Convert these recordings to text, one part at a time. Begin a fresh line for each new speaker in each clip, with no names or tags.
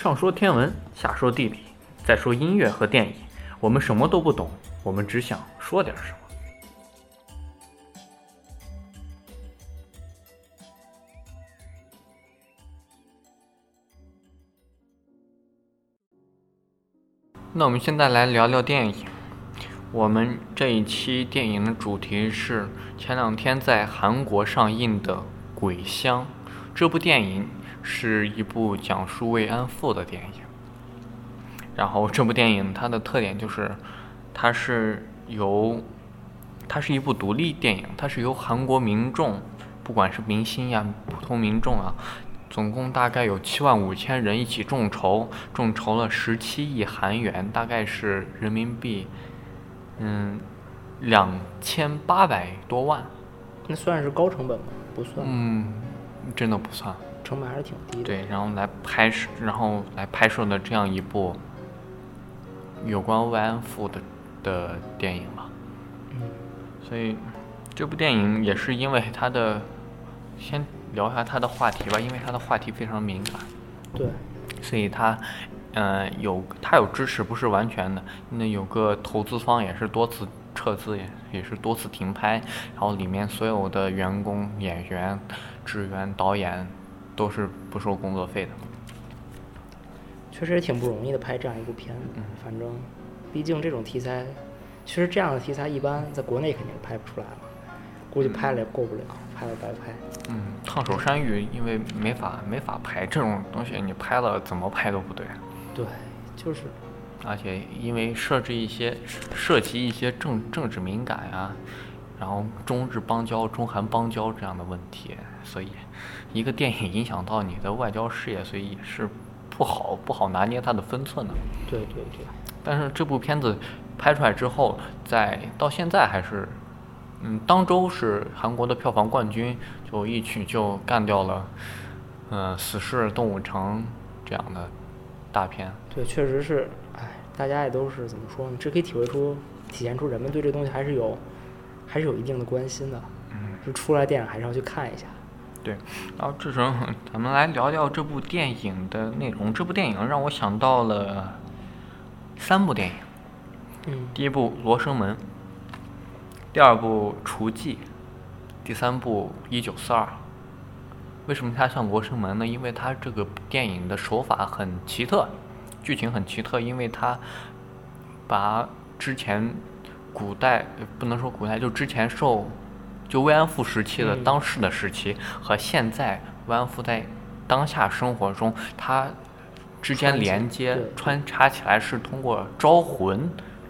上说天文，下说地理，再说音乐和电影，我们什么都不懂，我们只想说点什么。那我们现在来聊聊电影。我们这一期电影的主题是前两天在韩国上映的《鬼乡》。这部电影是一部讲述慰安妇的电影。然后这部电影它的特点就是，它是由它是一部独立电影，它是由韩国民众，不管是明星呀、普通民众啊，总共大概有七万五千人一起众筹，众筹了十七亿韩元，大概是人民币，嗯，两千八百多万。
那算是高成本吗？不算，
嗯，真的不算。
成本还是挺低的。
对，然后来拍摄，然后来拍摄的这样一部有关慰安妇的的电影吧。
嗯，
所以这部电影也是因为它的，先聊一下它的话题吧，因为它的话题非常敏感，
对，
所以它，呃，有它有支持，不是完全的。那有个投资方也是多次撤资，也也是多次停拍，然后里面所有的员工、演员、职员、导演都是不收工作费的。
确实也挺不容易的拍这样一部片子。
嗯
反正，毕竟这种题材，其实这样的题材一般在国内肯定拍不出来了，估计拍了也过不了，拍了白拍。
嗯，烫手山芋因为没法没法拍这种东西，你拍了怎么拍都不对。
对，就是
而且因为设置一些涉及一些政政治敏感呀、然后中日邦交、中韩邦交这样的问题，所以一个电影影响到你的外交事业，所以也是不好不好拿捏它的分寸的。
对对对，
但是这部片子拍出来之后，在到现在还是，嗯，当周是韩国的票房冠军，就一曲就干掉了，呃，《死侍动物城》这样的大片。
对，确实是，哎，大家也都是怎么说呢？这可以体会出、体现出人们对这东西还是有，还是有一定的关心的。
嗯，
就出来电影还是要去看一下。
对。然后这时候咱们来聊聊这部电影的内容。这部电影让我想到了三部电影。
嗯，
第一部《罗生门》，第二部《厨妓》，第三部《一九四二》。为什么它像《罗生门》呢？因为它这个电影的手法很奇特，剧情很奇特，因为它把之前古代呃不能说古代，就之前受就慰安妇时期的
嗯
当时的时期、和现在慰安妇在当下生活中，它之间连接穿插起来是通过招魂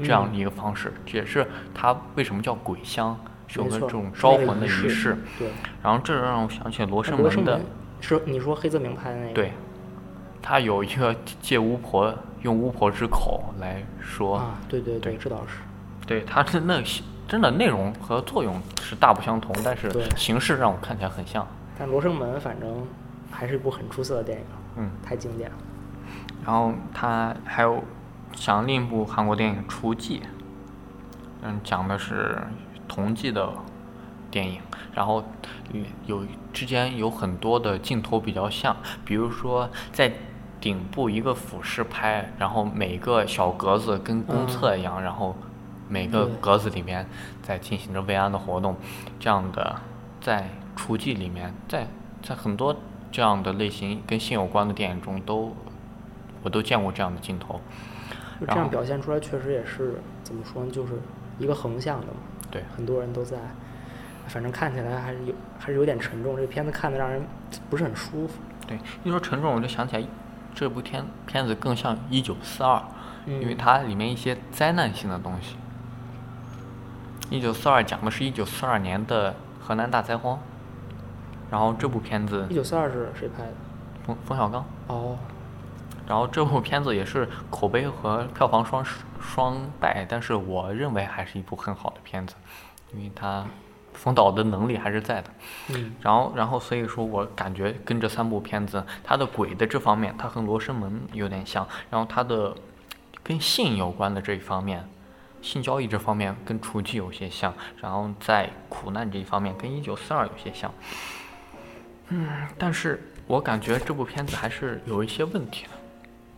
这样
的
一个方式，这也是它为什么叫鬼乡，是有个这种招魂的仪
仪式
式。
对，
然后这让我想起罗生门的
是你说黑泽明拍的那个？
对，他有一个借巫婆用巫婆之口来说，
啊，对对
对
对，这倒是。
对他是那真的内容和作用是大不相同，但是形式让我看起来很像。
但《罗生门》反正还是一部很出色的电影，
嗯，
太经典了。
然后他还有讲另一部韩国电影《雏妓》，嗯，讲的是同济的电影，然后嗯有之间有很多的镜头比较像，比如说在顶部一个俯视拍，然后每个小格子跟公厕一样，然后每个格子里面在进行着慰安的活动，这样的在厨妓里面，在在很多这样的类型跟性有关的电影中都我都见过这样的镜头，
就这样表现出来，确实也是怎么说呢，就是一个横向的嘛。
对，
很多人都在，反正看起来还是有还是有点沉重。这个片子看的让人不是很舒服。
对，一说沉重，我就想起来这部片片子更像《一九四二》，因为
嗯
它里面一些灾难性的东西。一九四二讲的是一九四二年的河南大灾荒，然后这部片子
一九四二是谁拍的？
冯冯小刚，
哦，
然后这部片子也是口碑和票房双双败，但是我认为还是一部很好的片子，因为它冯导的能力还是在的。
嗯，
然后，然后所以说我感觉跟这三部片子，它的鬼的这方面，它和《罗生门》有点像，然后它的跟性有关的这一方面，性交易这方面跟《厨妓》有些像，然后在苦难这一方面跟《一九四二》有些像。嗯，但是我感觉这部片子还是有一些问题的。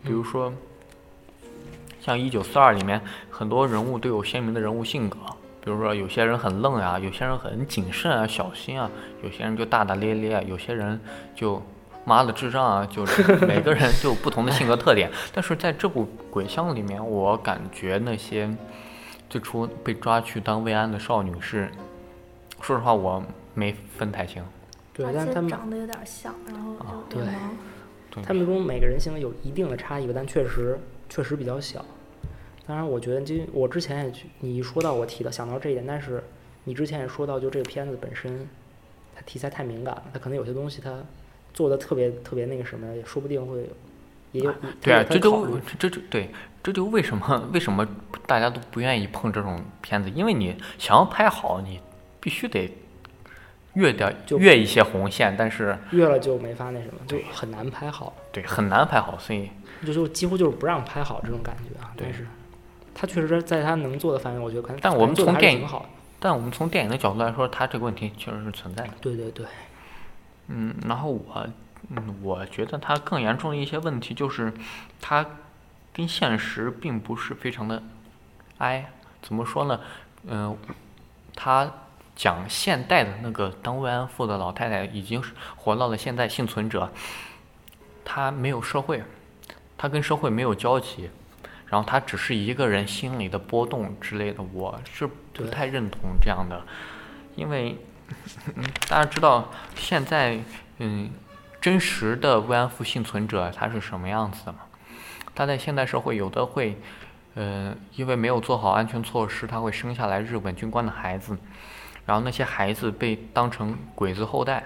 比如说像《一九四二》里面很多人物都有鲜明的人物性格，比如说有些人很愣啊，有些人很谨慎啊、小心啊，有些人就大大咧咧啊，有些人就妈的智障啊，就是每个人就有不同的性格特点。但是在这部《鬼乡》里面，我感觉那些最初被抓去当慰安的少女是，说实话我没分太清。
对，
而
但他们
长得有点像，然后
啊
就脸
对
盲。
他们中每个人性格有一定的差异吧，但确实确实比较小。当然，我觉得就我之前也去，你一说到我提到想到这一点，但是你之前也说到，就这个片子本身，它题材太敏感了，它可能有些东西它做的特别特别那个什么，也说不定会
对啊，这就这就对，这就为什么为什么大家都不愿意碰这种片子，因为你想要拍好，你必须得越掉
就
越一些红线，但是
越了就没法那什么，就很难拍好，
对很难拍好，所以
就就几乎就是不让拍好这种感觉啊。
对
但是他确实在他能做的范围，我觉得可能
但我们从电影
好。
但我们从电影的角度来说，他这个问题确实是存在的。
对对对，
嗯，然后我，嗯，我觉得它更严重的一些问题就是，它跟现实并不是非常的挨。怎么说呢？嗯、他讲现代的那个当慰安妇的老太太已经是活到了现在，幸存者，她没有社会，她跟社会没有交集，然后她只是一个人心里的波动之类的，我是不太认同这样的，因为 嗯，大家知道现在嗯，真实的慰安妇幸存者他是什么样子的吗？他在现代社会有的会，呃，因为没有做好安全措施，他会生下来日本军官的孩子，然后那些孩子被当成鬼子后代，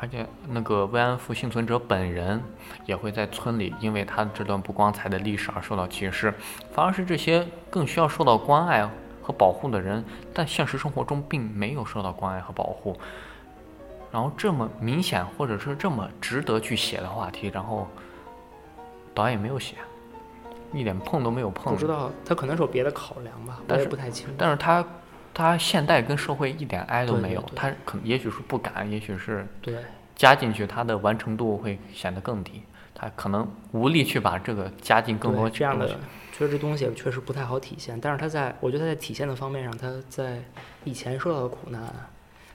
而且那个慰安妇幸存者本人也会在村里因为他这段不光彩的历史而受到歧视，反而是这些更需要受到关爱和保护的人，但现实生活中并没有受到关爱和保护。然后这么明显或者是这么值得去写的话题，然后导演没有写，一点碰都没有碰。
不知道他可能是有别的考量吧，我
但是
也不太清楚。
但是他他现代跟社会一点挨都没有，
对对
他可也许是不敢，也许是
对，
加进去，他的完成度会显得更低，他可能无力去把这个加进更多
对这样的确实这东西确实不太好体现。但是他在，我觉得他在体现的方面上，他在以前受到的苦难，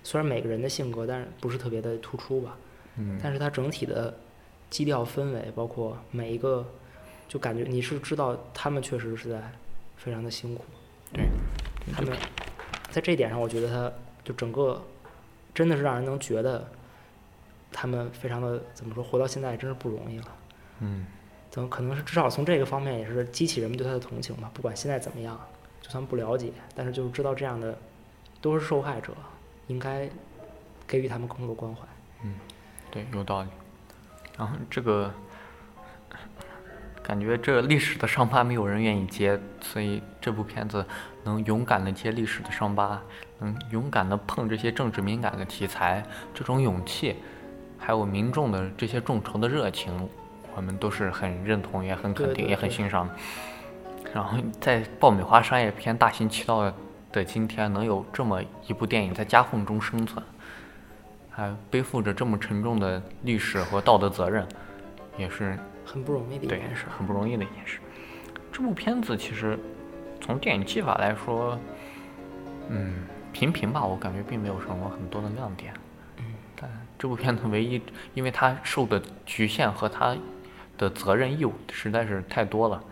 虽然每个人的性格，但是不是特别的突出吧。
嗯，
但是它整体的基调氛围，包括每一个，就感觉你是知道他们确实是在非常的辛苦。
对，
他们在这一点上，我觉得他就整个真的是让人能觉得他们非常的怎么说，活到现在真是不容易了。
嗯，
怎么可能是至少从这个方面也是激起人们对他的同情吧？不管现在怎么样，就算不了解，但是就是知道这样的都是受害者，应该给予他们更多关怀。
嗯对，有道理。然后这个感觉这历史的伤疤没有人愿意揭，所以这部片子能勇敢的揭历史的伤疤，能勇敢的碰这些政治敏感的题材，这种勇气，还有民众的这些众筹的热情，我们都是很认同，也很肯定，
对对
也很欣赏。然后在爆米花商业片大行其道的今天，能有这么一部电影在夹缝中生存，还背负着这么沉重的历史和道德责任，也是
很不容易的一件事儿。
很不容易的一件事。这部片子其实从电影技法来说，嗯，平平吧，我感觉并没有什么很多的亮点。
嗯，
但这部片子唯一，因为它受的局限和它的责任义务实在是太多了，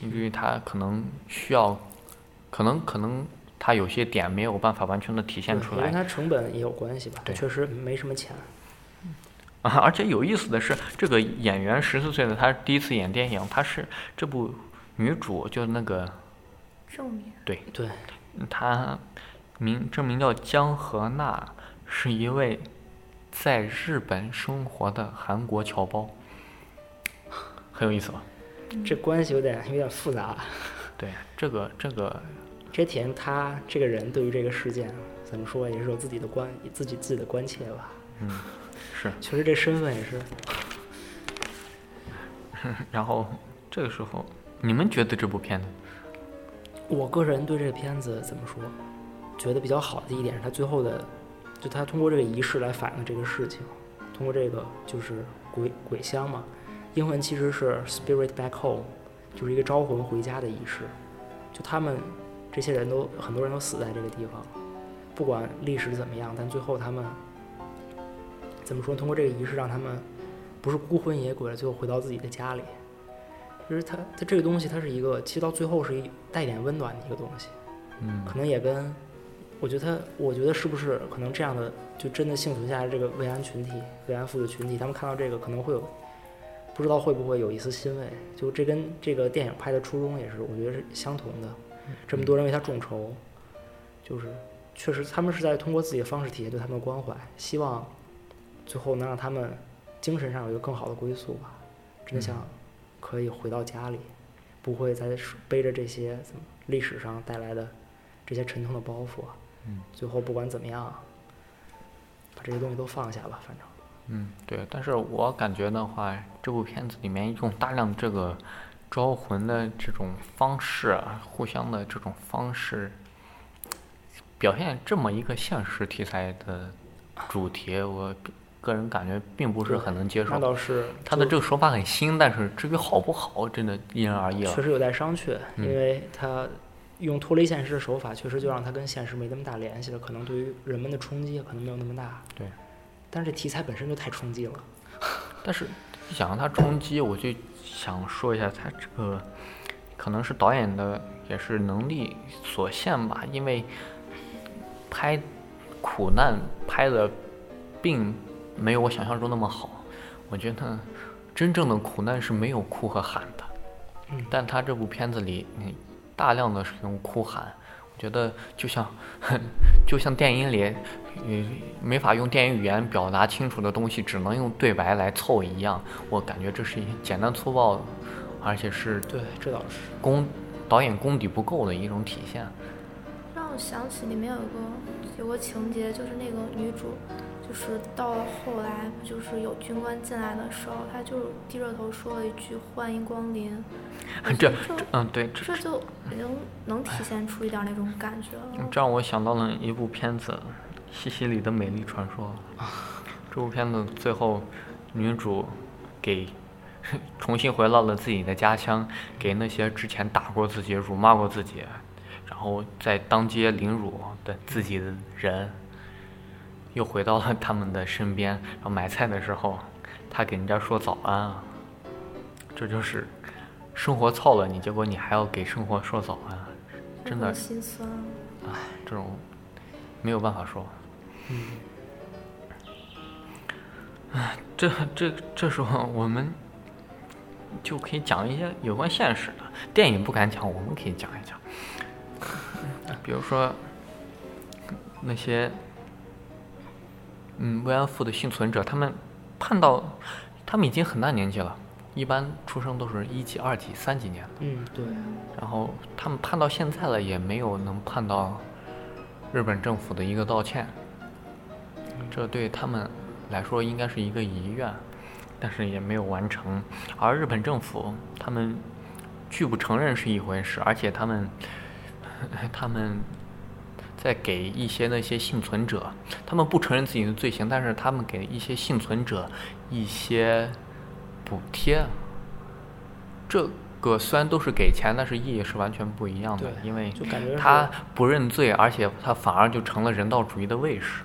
因为它可能需要，可能可能它有些点没有办法完全的体现出来
跟。它成本也有关系吧。
对
确实没什么钱。
啊，而且有意思的是，这个演员十四岁的他第一次演电影，他是这部女主，就那个
正面
对，
对，
她名真名叫江河娜，是一位在日本生活的韩国侨胞，很有意思吧？
这关系有点有点复杂。
对，这个这个
这体现他这个人对于这个事件怎么说，也是有自己的关自己自己的关切吧。
嗯是，
其实这身份也是，
然后这个时候你们觉得这部片子，
我个人对这个片子怎么说，觉得比较好的一点是他最后的，就他通过这个仪式来反映这个事情，通过这个就是鬼鬼乡嘛，英文其实是 spirit back home，就是一个招魂回家的仪式。就他们这些人都很多人都死在这个地方，不管历史怎么样，但最后他们怎么说？通过这个仪式，让他们不是孤魂野鬼了，最后回到自己的家里。就是他他这个东西，它是一个，其实到最后是一带点温暖的一个东西。
嗯
可能也跟，我觉得他，我觉得是不是可能这样的，就真的幸存下来这个慰安群体、慰安妇的群体，他们看到这个可能会有，不知道会不会有一丝欣慰。就这跟这个电影拍的初衷也是，我觉得是相同的。这么多人为他众筹，就是确实他们是在通过自己的方式体现对他们的关怀，希望最后能让他们精神上有一个更好的归宿吧。真的想可以回到家里，不会再背着这些历史上带来的这些沉痛的包袱。
嗯，
最后不管怎么样，把这些东西都放下吧，反正。
嗯，对，但是我感觉的话，这部片子里面用大量这个招魂的这种方式啊，互相的这种方式，表现这么一个现实题材的主题，我个人感觉并不是很能接
那
受。
倒是，
他的这个手法很新，但是至于好不好，真的因人而异了
确。实有待商榷，
嗯
因为他用脱离现实的手法，确实就让它跟现实没那么大联系了，可能对于人们的冲击可能没有那么大。
对。
但是这题材本身就太冲击了。
但是一想到它冲击，我就想说一下，它这个可能是导演的也是能力所限吧，因为拍苦难拍的并没有我想象中那么好。我觉得真正的苦难是没有哭和喊的，
嗯
但他这部片子里，嗯，大量的使用哭喊，我觉得就像 就像电影里，呃，没法用电影语言表达清楚的东西，只能用对白来凑一样。我感觉这是一简单粗暴，而且是
对，这倒是。
功导演功底不够的一种体现。
让我想起里面有个有个情节，就是那个女主，就是到了后来，不就是有军官进来的时候，他就低着头说了一句“欢迎光临”，
这
这
嗯，对，这
这就能能体现出一点那种感觉了。
这让我想到了一部片子《西西里的美丽传说 》。这部片子最后，女主给 重新回到了自己的家乡，给那些之前打过自己、辱骂过自己，然后在当街凌辱的自己的人，又回到了他们的身边。然后买菜的时候，他给人家说早安啊，这就是生活操了你，结果你还要给生活说早安，真的
很心酸。
唉，这种没有办法说。
嗯，
唉，这这这时候我们就可以讲一些有关现实的电影不敢讲，我们可以讲一讲。比如说那些嗯慰安妇的幸存者，他们判到他们已经很大年纪了，一般出生都是一级、二级、三几年的。
嗯，对，
然后他们判到现在了，也没有能判到日本政府的一个道歉，这对他们来说应该是一个遗愿，但是也没有完成。而日本政府他们拒不承认是一回事，而且他们 他们在给一些那些幸存者，他们不承认自己的罪行，但是他们给一些幸存者一些补贴。这个虽然都是给钱，但是意义是完全不一样的，因为他不认罪，而且他反而就成了人道主义的卫士。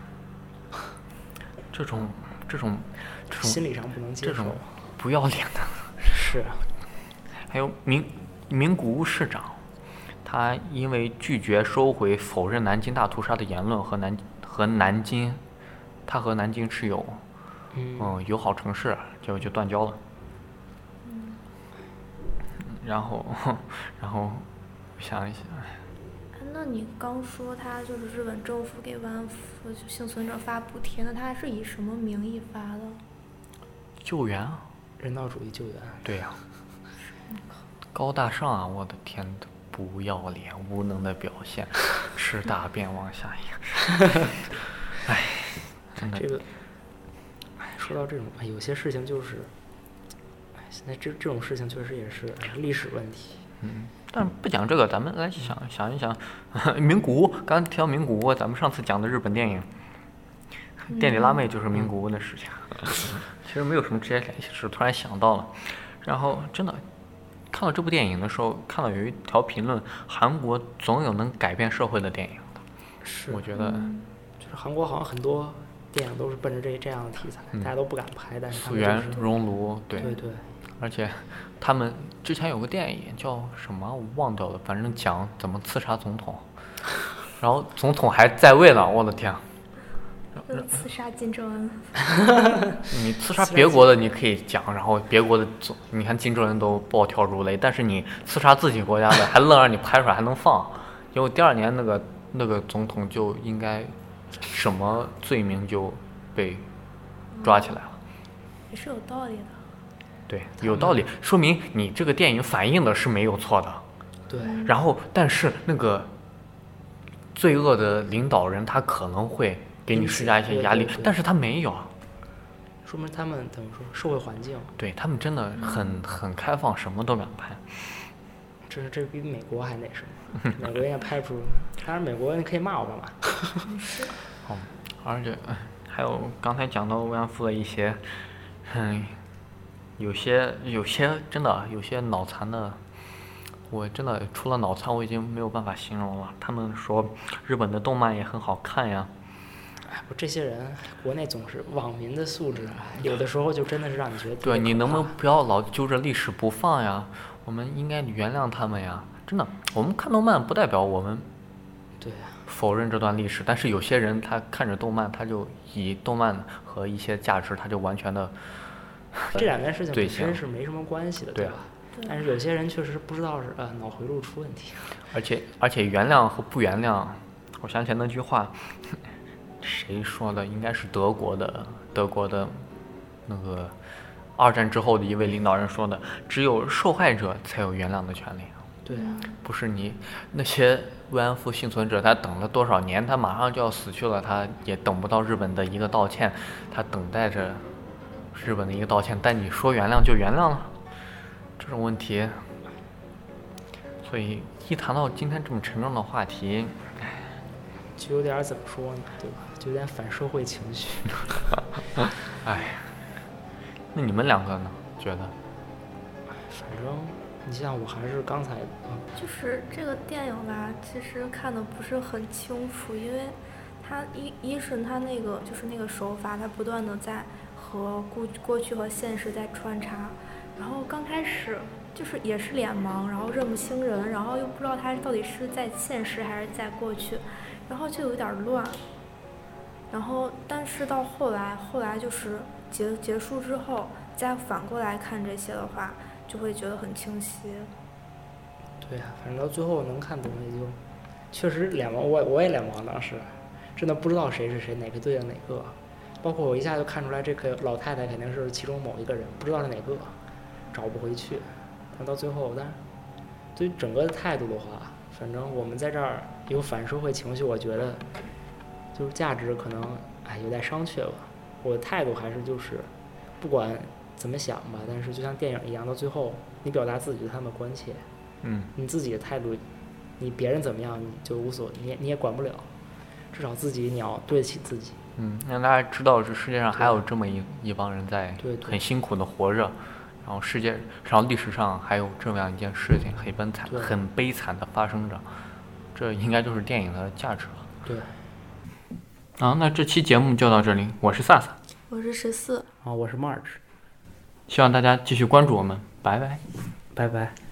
这种这种这种
心理上不能接受
这种。不要脸的，
是，
还有名名古屋市长，他因为拒绝收回否认南京大屠杀的言论和南和南京，他和南京持有
嗯，
嗯友好城市，就就断交了。然后，然后我想一想，
哎那你刚说他就是日本政府给慰安妇就幸存者发补贴，那他是以什么名义发的？
救援啊，
人道主义救援。
对呀、高大上啊！我的天，不要脸，无能的表现，吃大便往下咽。哎，真的
这，个，哎，说到这种，哎，有些事情就是，哎，现在这这种事情确实也是哎历史问题。
嗯，但不讲这个，咱们来想想一想，名古屋。刚刚提到名古屋，咱们上次讲的日本电影，店里拉妹就是名古屋的事情，其实没有什么直接联系，是突然想到了。然后真的看到这部电影的时候，看到有一条评论：韩国总有能改变社会的电影的。
是。
我觉得。
就是韩国好像很多电影都是奔着这这样的题材，
嗯。
大家都不敢拍，但是他
溯源
们就是
熔炉，对，
对对，
而且他们之前有个电影叫什么我忘掉了，反正讲怎么刺杀总统，然后总统还在位呢，我的天！
就是刺杀金正恩。
你刺杀
刺杀
别国的你可以讲，然后别国的总，你看金正恩都暴跳如雷，但是你刺杀自己国家的，还愣让你拍出来还能放，结果第二年那个那个总统就应该什么罪名就被抓起来了。
也是有道理的。
对，有道理，说明你这个电影反映的是没有错的。
对，
然后，但是那个罪恶的领导人他可能会给你施加一些压力但是他没有，
说明他们怎么说社会环境，
对他们真的很很开放，什么都敢拍。
这是这比美国还那什么，美国应该拍不出，当然美国你可以骂我干嘛？
哦，而且哎还有刚才讲到慰安妇的一些，嗯，有些有些真的有些脑残的，我真的除了脑残我已经没有办法形容了。他们说日本的动漫也很好看呀，
哎，不，这些人国内总是网民的素质啊，有的时候就真的是让你觉得
对你能不能不要老揪着历史不放呀？我们应该原谅他们呀！真的，我们看动漫不代表我们
对啊，
否认这段历史，但是有些人他看着动漫，他就以动漫和一些价值，他就完全的
这两件事情
对
本身是没什么关系的，
对啊
吧？
对
但是有些人确实不知道是呃脑回路出问题，
而且而且原谅和不原谅，我想起来那句话，谁说的？应该是德国的德国的那个二战之后的一位领导人说的，只有受害者才有原谅的权利。
对啊，
不是你那些慰安妇幸存者，他等了多少年，他马上就要死去了，他也等不到日本的一个道歉，他等待着日本的一个道歉，但你说原谅就原谅了，这种问题，所以一谈到今天这么沉重的话题，
就有点儿怎么说呢，对吧？就有点反社会情绪。
哎，那你们两个呢？觉得？
反正你像我还是刚才，嗯
就是这个电影吧，其实看的不是很清楚，因为它一一是它那个就是那个手法，它不断的在和过过去和现实在穿插，然后刚开始就是也是脸盲，然后认不清人，然后又不知道他到底是在现实还是在过去，然后就有点乱。然后，但是到后来，后来就是结结束之后，再反过来看这些的话，就会觉得很清晰。
对呀、反正到最后能看懂也就，确实脸盲，我我也脸盲当时，真的不知道谁是谁，哪个对应哪个，包括我一下就看出来这个老太太肯定是其中某一个人，不知道是哪个，找不回去，但到最后，但是对于整个的态度的话，反正我们在这儿有反社会情绪，我觉得就是价值可能哎有待商榷吧。我的态度还是就是，不管怎么想吧，但是就像电影一样，到最后你表达自己对他们的关切。
嗯，
你自己的态度，你别人怎么样你就无所，你也你也管不了，至少自己你要对得起自己。
嗯，让大家知道这世界上还有这么一一帮人在很辛苦的活着，然后世界，然后历史上还有这么样一件事情很悲惨、很悲惨的发生着，这应该就是电影的价值了。
对，
啊，那这期节目就到这里，我是萨萨，
我是十四。
啊，我是 March，
希望大家继续关注我们，拜拜。
拜拜。